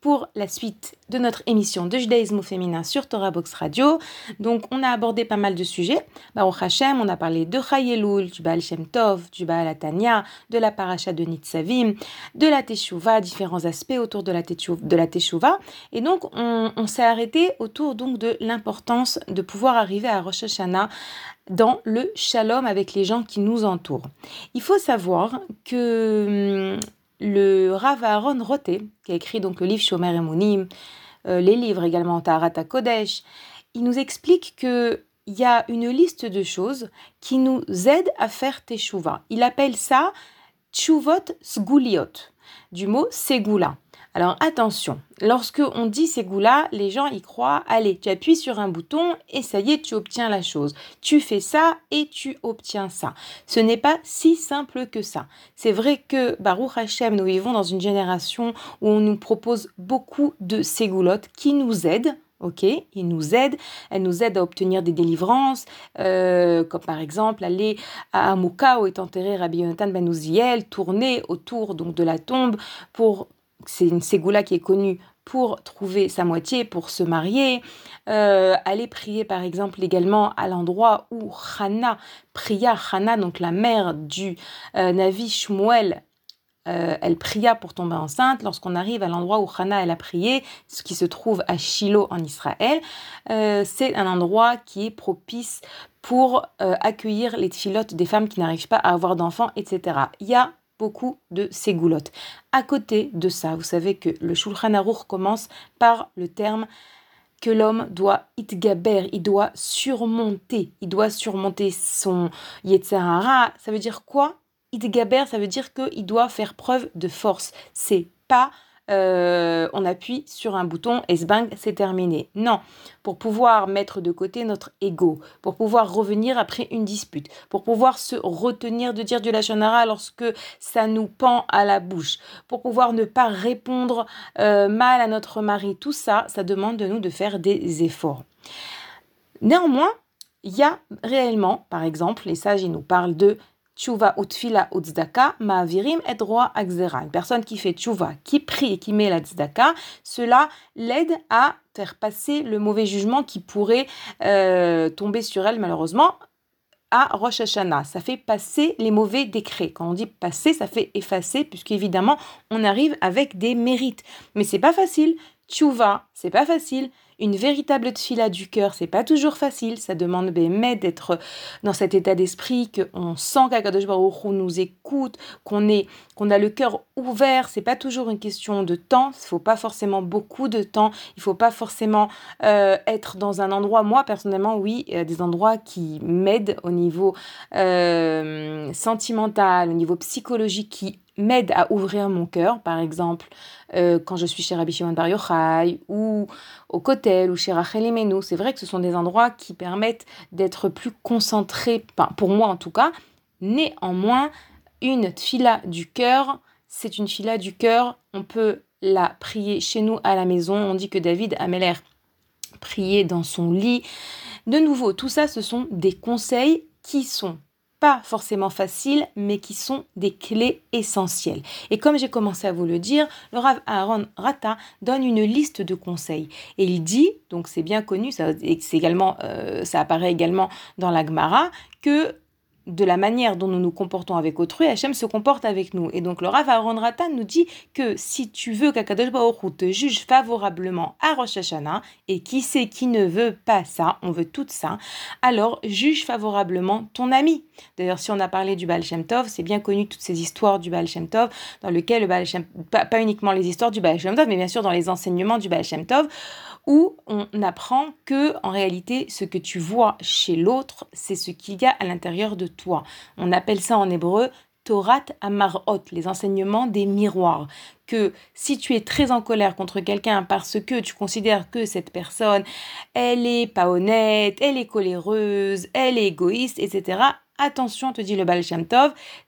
Pour la suite de notre émission de judaïsme féminin sur Torah Box Radio. Donc on a abordé pas mal de sujets. Baruch Hashem, on a parlé de Chayelul, du Baal Shem Tov, du Baal Atania, de la paracha de Nitzavim, de la Teshuvah, différents aspects autour de la, de la Teshuvah. Et donc on, on s'est arrêté autour donc de l'importance de pouvoir arriver à Rosh Hashanah dans le shalom avec les gens qui nous entourent. Il faut savoir que hum, le Rav Aaron Rote, qui a écrit donc le livre Shomer Emunim, euh, les livres également Taharat Kodesh, il nous explique que il y a une liste de choses qui nous aident à faire teshuva. Il appelle ça tshuvot sguliot, du mot segula. Alors attention, lorsque on dit segula, les gens y croient, allez, tu appuies sur un bouton et ça y est, tu obtiens la chose. Tu fais ça et tu obtiens ça. Ce n'est pas si simple que ça. C'est vrai que Baruch Hashem, nous vivons dans une génération où on nous propose beaucoup de ségoulottes qui nous aident. Ok, ils nous aident, elles nous aident à obtenir des délivrances, euh, comme par exemple aller à Amouka où est enterré Rabbi Yonatan Ben tourner autour de la tombe pour c'est une ségoula qui est connue pour trouver sa moitié, pour se marier, euh, aller prier par exemple également à l'endroit où Hana pria, Hana donc la mère du euh, Navi Shmuel, euh, elle pria pour tomber enceinte. Lorsqu'on arrive à l'endroit où Hana elle a prié, ce qui se trouve à Shiloh en Israël, c'est un endroit qui est propice pour accueillir les filotes des femmes qui n'arrivent pas à avoir d'enfants, etc. Il y a beaucoup de ségoulottes. À côté de ça, vous savez que le Shulchan Aruch commence par le terme que l'homme doit itgaber, il doit surmonter, il doit surmonter son yetzerara. Ça veut dire quoi? Itgaber, ça veut dire qu'il doit faire preuve de force. C'est pas euh, on appuie sur un bouton et bang, c'est terminé. Non, pour pouvoir mettre de côté notre ego, pour pouvoir revenir après une dispute, pour pouvoir se retenir de dire du lachonara lorsque ça nous pend à la bouche, pour pouvoir ne pas répondre euh, mal à notre mari, tout ça, ça demande de nous de faire des efforts. Néanmoins, il y a réellement, par exemple, les sages nous parlent de Tchouva utfila utzdaka ma'avirim et droit akzera. Une personne qui fait tchouva, qui prie et qui met la tzedaka, cela l'aide à faire passer le mauvais jugement qui pourrait euh, tomber sur elle malheureusement à Rosh Hashanah. Ça fait passer les mauvais décrets. Quand on dit passer, ça fait effacer, puisqu'évidemment, on arrive avec des mérites. Mais c'est pas facile. Tchouva, c'est pas facile. Une véritable tfila du cœur, c'est pas toujours facile. Ça demande Bémet d'être dans cet état d'esprit, qu'on sent qu'Akadosh Baruch nous écoute, qu'on est, qu'on a le cœur ouvert. C'est pas toujours une question de temps. Il faut pas forcément beaucoup de temps. Il faut pas forcément euh, être dans un endroit. Moi, personnellement, oui, a des endroits qui m'aident au niveau euh, sentimental, au niveau psychologique, qui m'aident à ouvrir mon cœur. Par exemple, euh, quand je suis chez Rabbi Shimon Bar Yochai ou au Kotel ou chez Rachel Imenu. C'est vrai que ce sont des endroits qui permettent d'être plus concentrés, pour moi en tout cas. Néanmoins, une fila du cœur, c'est une fila du cœur. On peut la prier chez nous à la maison. On dit que David Ameller priait dans son lit. De nouveau, tout ça, ce sont des conseils qui sont pas forcément faciles, mais qui sont des clés essentielles. Et comme j'ai commencé à vous le dire, le Rav Aaron Rata donne une liste de conseils. Et il dit, donc c'est bien connu, ça, également, euh, ça apparaît également dans la Gemara, que de la manière dont nous nous comportons avec autrui, Hachem se comporte avec nous. Et donc le Rav Aaron Ratan nous dit que si tu veux qu'Akadosh Baruch te juge favorablement à Rosh Hashanah, et qui sait qui ne veut pas ça, on veut tout ça, alors juge favorablement ton ami. D'ailleurs, si on a parlé du Baal Shem Tov, c'est bien connu toutes ces histoires du Baal Shem Tov, dans lequel le Baal Shem, pas, pas uniquement les histoires du Baal Shem Tov, mais bien sûr dans les enseignements du Baal Shem Tov, où on apprend que en réalité ce que tu vois chez l'autre, c'est ce qu'il y a à l'intérieur de toi. On appelle ça en hébreu Torat Amarot, les enseignements des miroirs. Que si tu es très en colère contre quelqu'un parce que tu considères que cette personne, elle est pas honnête, elle est coléreuse, elle est égoïste, etc., attention, te dit le Baal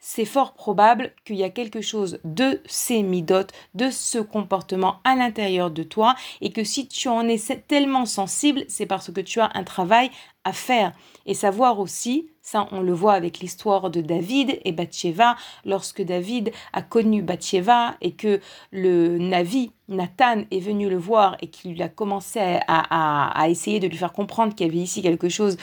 c'est fort probable qu'il y a quelque chose de ces midotes, de ce comportement à l'intérieur de toi, et que si tu en es tellement sensible, c'est parce que tu as un travail à faire. Et savoir aussi, ça on le voit avec l'histoire de David et Bathsheba, lorsque David a connu Bathsheba et que le Navi, Nathan, est venu le voir et qu'il a commencé à, essayer de lui faire comprendre qu'il y avait ici quelque chose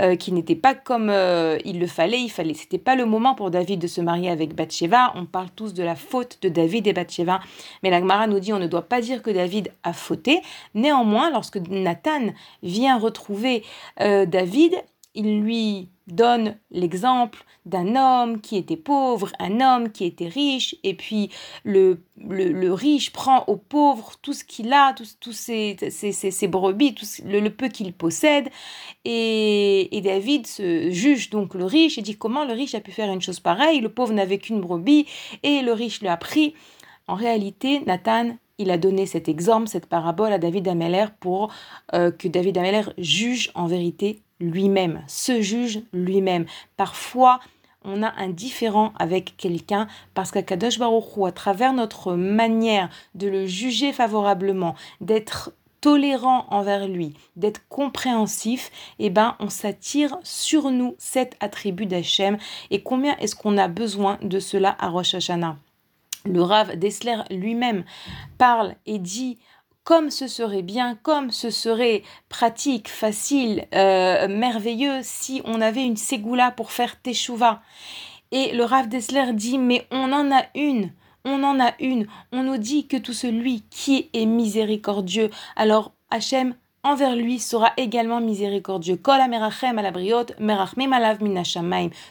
euh, qui n'était pas comme euh, il le fallait, il fallait, c'était pas le moment pour David de se marier avec Bathsheba. On parle tous de la faute de David et Bathsheba, mais la Gemara nous dit on ne doit pas dire que David a fauté. Néanmoins, lorsque Nathan vient retrouver euh, David, il lui donne l'exemple d'un homme qui était pauvre, un homme qui était riche, et puis le, le, riche prend au pauvre tout ce qu'il a, tous ses, ses, brebis, tout le, peu qu'il possède, et, et, David se juge donc le riche et dit comment le riche a pu faire une chose pareille, le pauvre n'avait qu'une brebis, et le riche lui a pris. En réalité, Nathan il a donné cet exemple, cette parabole à David Ameller pour euh, que David Ameller juge en vérité lui-même, se juge lui-même. Parfois, on a un différent avec quelqu'un parce qu'Akadosh Baruch Hu, à travers notre manière de le juger favorablement, d'être tolérant envers lui, d'être compréhensif, eh ben on s'attire sur nous cet attribut d'Hachem. Et combien est-ce qu'on a besoin de cela à Rosh Hashanah? Le Rav Dessler lui-même parle et dit comme ce serait bien, comme ce serait pratique, facile, euh, merveilleux si on avait une ségoula pour faire teshuva. Et le Rav Dessler dit mais on en a une, on en a une. On nous dit que tout celui qui est miséricordieux, alors Hachem envers lui sera également miséricordieux.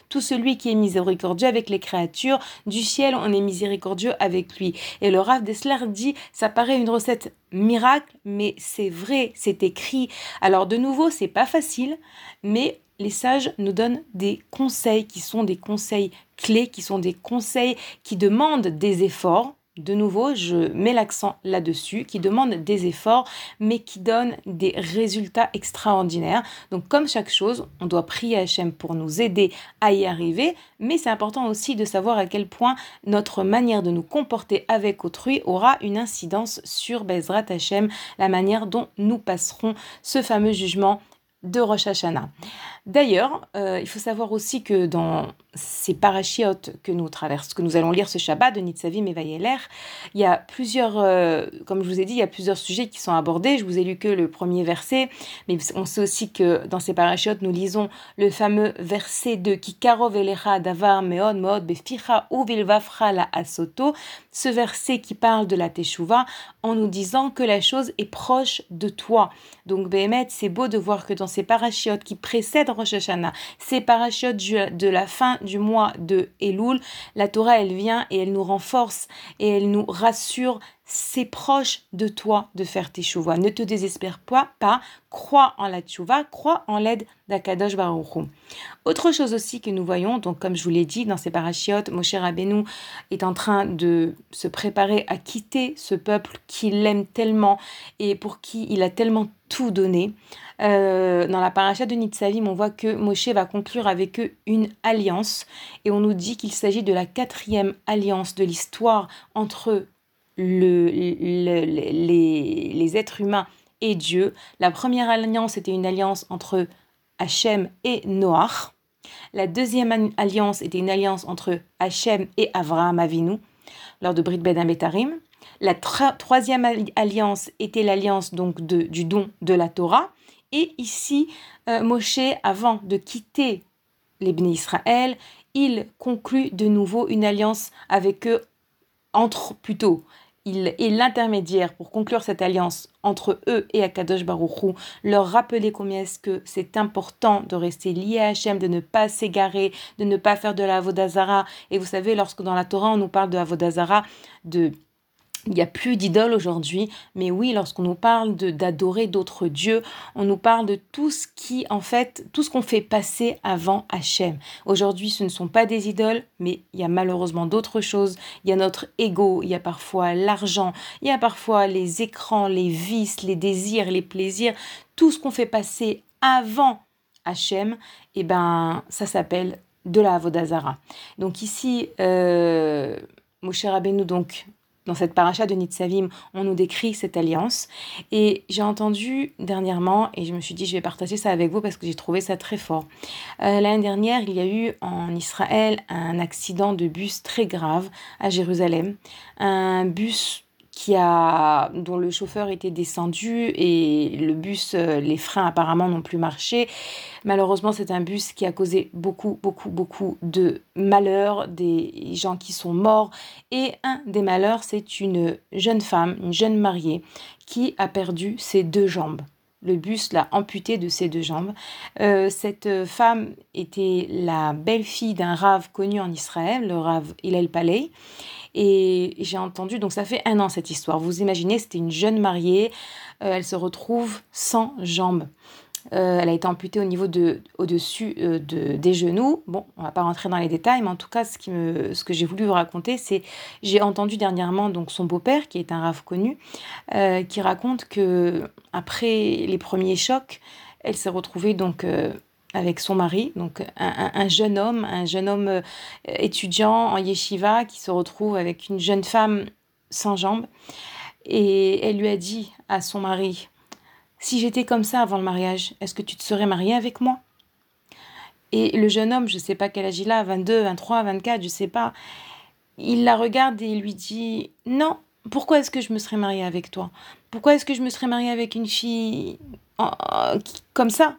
Tout celui qui est miséricordieux avec les créatures du ciel, on est miséricordieux avec lui. Et le Rav Dessler dit, ça paraît une recette miracle, mais c'est vrai, c'est écrit. Alors de nouveau, c'est pas facile, mais les sages nous donnent des conseils qui sont des conseils clés, qui sont des conseils qui demandent des efforts de nouveau, je mets l'accent là-dessus, qui demande des efforts, mais qui donne des résultats extraordinaires. Donc, comme chaque chose, on doit prier Hachem pour nous aider à y arriver, mais c'est important aussi de savoir à quel point notre manière de nous comporter avec autrui aura une incidence sur Bezrat Hachem, la manière dont nous passerons ce fameux jugement de Rosh Hashanah. D'ailleurs, euh, il faut savoir aussi que dans ces parachiotes que nous traversons, que nous allons lire ce Shabbat de Nitzavim et Vayeler, il y a plusieurs, euh, comme je vous ai dit, il y a plusieurs sujets qui sont abordés. Je vous ai lu que le premier verset, mais on sait aussi que dans ces parachiotes, nous lisons le fameux verset de Kikarov Elecha Davar Meod Meod Beficha Uvilvafra la Asoto, ce verset qui parle de la Teshuvah en nous disant que la chose est proche de toi. Donc, Behemet, c'est beau de voir que dans ces qui précèdent Rosh Hashanah, ces parachutes de la fin du mois de Elul, la Torah, elle vient et elle nous renforce et elle nous rassure. C'est proche de toi de faire tes chouvas. Ne te désespère pas, pas, crois en la tchouva, crois en l'aide d'Akadosh Baruch Autre chose aussi que nous voyons, donc comme je vous l'ai dit, dans ces parachiotes, Moshe Rabbeinu est en train de se préparer à quitter ce peuple qu'il aime tellement et pour qui il a tellement tout donné. Euh, dans la paracha de Nitzavim, on voit que Moshe va conclure avec eux une alliance et on nous dit qu'il s'agit de la quatrième alliance de l'histoire entre le, les, êtres humains et Dieu. La première alliance était une alliance entre Hachem et Noach. La deuxième alliance était une alliance entre Hachem et Avraham Avinu lors de Brit Ben Betarim. La troisième alliance était l'alliance donc de, du don de la Torah. Et ici, euh, Moshe, avant de quitter les Bnei Israël, il conclut de nouveau une alliance avec eux, entre plutôt il est l'intermédiaire pour conclure cette alliance entre eux et Akadosh Baruchou, leur rappeler combien que c'est important de rester lié à Hachem, de ne pas s'égarer, de ne pas faire de la Avodazara. Et vous savez, lorsque dans la Torah on nous parle de Avodazara, de il n'y a plus d'idoles aujourd'hui, mais oui, lorsqu'on nous parle d'adorer d'autres dieux, on nous parle de tout ce qui, en fait, tout ce qu'on fait passer avant Hachem. Aujourd'hui, ce ne sont pas des idoles, mais il y a malheureusement d'autres choses. Il y a notre ego, il y a parfois l'argent, il y a parfois les écrans, les vices, les désirs, les plaisirs, tout ce qu'on fait passer avant Hachem, eh ben, ça s'appelle de la Avodazara. Donc ici, euh, Moshe Rabbeinu, donc, dans cette paracha de Nitzavim, on nous décrit cette alliance. Et j'ai entendu dernièrement, et je me suis dit, je vais partager ça avec vous parce que j'ai trouvé ça très fort. Euh, l'année dernière, il y a eu en Israël un accident de bus très grave à Jérusalem. Un bus qui a, dont le chauffeur était descendu et le bus, euh, les freins apparemment n'ont plus marché. Malheureusement, c'est un bus qui a causé beaucoup, beaucoup, beaucoup de malheurs, des gens qui sont morts. Et un des malheurs, c'est une jeune femme, une jeune mariée, qui a perdu ses deux jambes. Le bus l'a amputée de ses deux jambes. Euh, cette femme était la belle-fille d'un rave connu en Israël, le rave Hillel Paley. Et j'ai entendu, donc ça fait un an cette histoire. Vous imaginez, c'était une jeune mariée, euh, elle se retrouve sans jambes. Euh, elle a été amputée au niveau de, au-dessus euh, de, des genoux. Bon, on va pas rentrer dans les détails, mais en tout cas, ce, qui me, ce que j'ai voulu vous raconter, c'est j'ai entendu dernièrement donc son beau-père, qui est un rave connu, qui raconte que après les premiers chocs, elle s'est retrouvée donc avec son mari, donc un, jeune homme, un jeune homme euh, étudiant en yeshiva qui se retrouve avec une jeune femme sans jambes. Et elle lui a dit à son mari, si j'étais comme ça avant le mariage, est-ce que tu te serais marié avec moi? Et le jeune homme, je ne sais pas quel âge il a, 22, 23, 24, je ne sais pas, il la regarde et il lui dit, non, pourquoi est-ce que je me serais marié avec toi? Pourquoi est-ce que je me serais mariée avec une fille comme ça?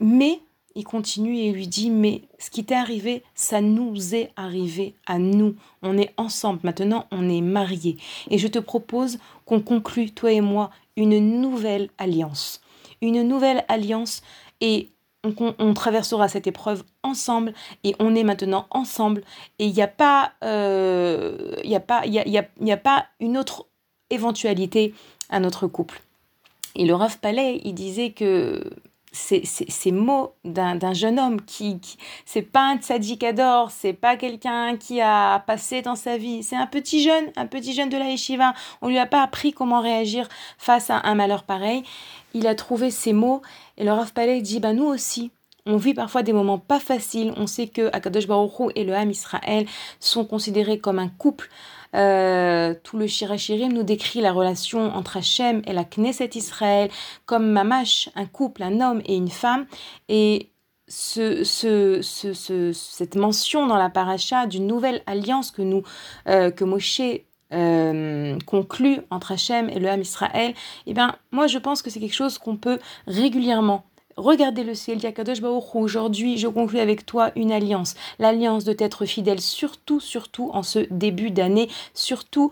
Mais il continue et lui dit, mais ce qui t'est arrivé, ça nous est arrivé à nous. On est ensemble, maintenant on est mariés. Et je te propose qu'on conclue, toi et moi, une nouvelle alliance. Une nouvelle alliance et on, traversera cette épreuve ensemble et on est maintenant ensemble. Et il n'y a, pas, euh, a, pas, y a, a pas une autre éventualité à notre couple. Et le Rav Palais, il disait que ces, mots d'un jeune homme qui, c'est pas un tzadikador, c'est pas quelqu'un qui a passé dans sa vie, c'est un petit jeune, un petit jeune de la yeshiva. On lui a pas appris comment réagir face à un malheur pareil. Il a trouvé ces mots et le Rav Palais dit bah nous aussi, on vit parfois des moments pas faciles. On sait que Akadosh Baruch et le Ham Israël sont considérés comme un couple Euh, tout le Shirachirim nous décrit la relation entre Hachem et la Knesset Israël comme mamash, un couple, un homme et une femme. Et ce, ce, cette mention dans la paracha d'une nouvelle alliance que, nous, euh, que Moshe euh, conclut entre Hachem et le Ham Israël, eh bien, moi je pense que c'est quelque chose qu'on peut régulièrement Regardez le ciel, Yakadosh aujourd'hui je conclue avec toi une alliance, l'alliance de t'être fidèle, surtout, surtout en ce début d'année, surtout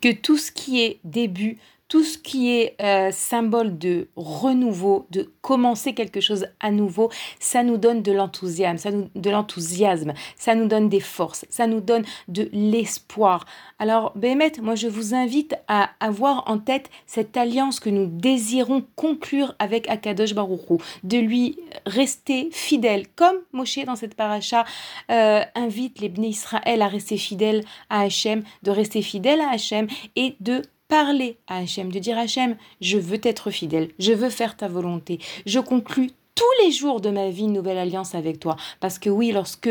que tout ce qui est début tout ce qui est euh, symbole de renouveau, de commencer quelque chose à nouveau, ça nous donne de l'enthousiasme, ça nous, de l'enthousiasme, ça nous donne des forces, ça nous donne de l'espoir. Alors, Bémet, moi je vous invite à avoir en tête cette alliance que nous désirons conclure avec Akadosh Baruchou, de lui rester fidèle, comme Moshe dans cette paracha euh, invite les Bnei Israël à rester fidèles à Hachem, de rester fidèles à Hachem et de parler à Hachem, de dire Hachem, je veux être fidèle, je veux faire ta volonté, je conclus tous les jours de ma vie une nouvelle alliance avec toi. Parce que oui, lorsque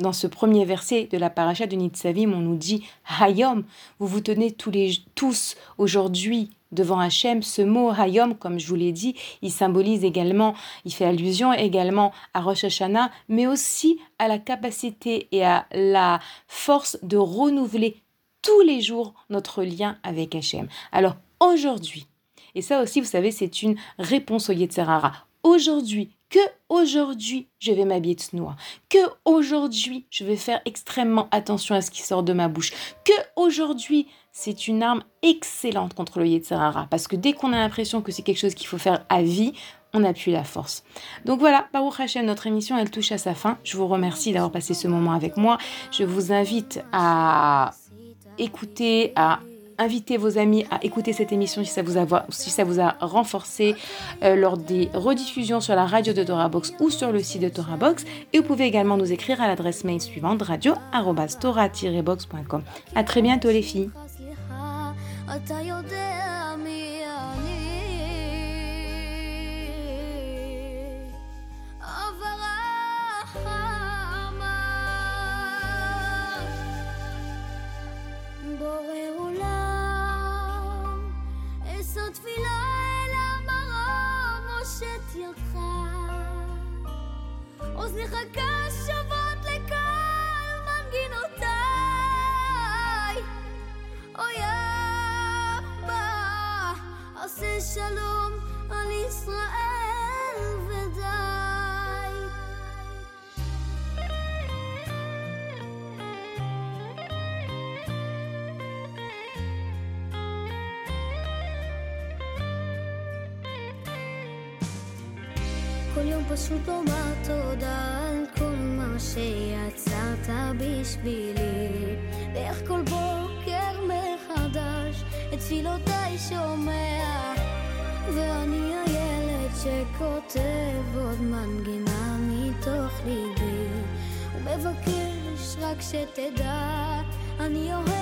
dans ce premier verset de la paracha de Nitzavim, on nous dit Hayom, vous vous tenez tous, tous aujourd'hui devant Hachem. Ce mot Hayom, comme je vous l'ai dit, il symbolise également, il fait allusion également à Rosh Hashanah, mais aussi à la capacité et à la force de renouveler tous les jours notre lien avec Hachem. Alors aujourd'hui, et ça aussi, vous savez, c'est une réponse au Yetzerara. Aujourd'hui, que aujourd'hui, je vais m'habiller de noir, que aujourd'hui, je vais faire extrêmement attention à ce qui sort de ma bouche, que aujourd'hui, c'est une arme excellente contre le Yetzerara. Parce que dès qu'on a l'impression que c'est quelque chose qu'il faut faire à vie, on appuie la force. Donc voilà, Baruch Hashem, notre émission, elle touche à sa fin. Je vous remercie d'avoir passé ce moment avec moi. Je vous invite à écouter, à inviter vos amis à écouter cette émission si ça vous a, si ça vous a renforcé euh, lors des rediffusions sur la radio de Box ou sur le site de Box. Et vous pouvez également nous écrire à l'adresse mail suivante radio-tora-box.com. A très bientôt les filles. פשוט לומר תודה על כל מה שיצרת בשבילי. ואיך כל בוקר מחדש את תפילותיי שומע. ואני הילד שכותב עוד מנגינה מתוך ליבי. ומבקש רק שתדע אני אוהב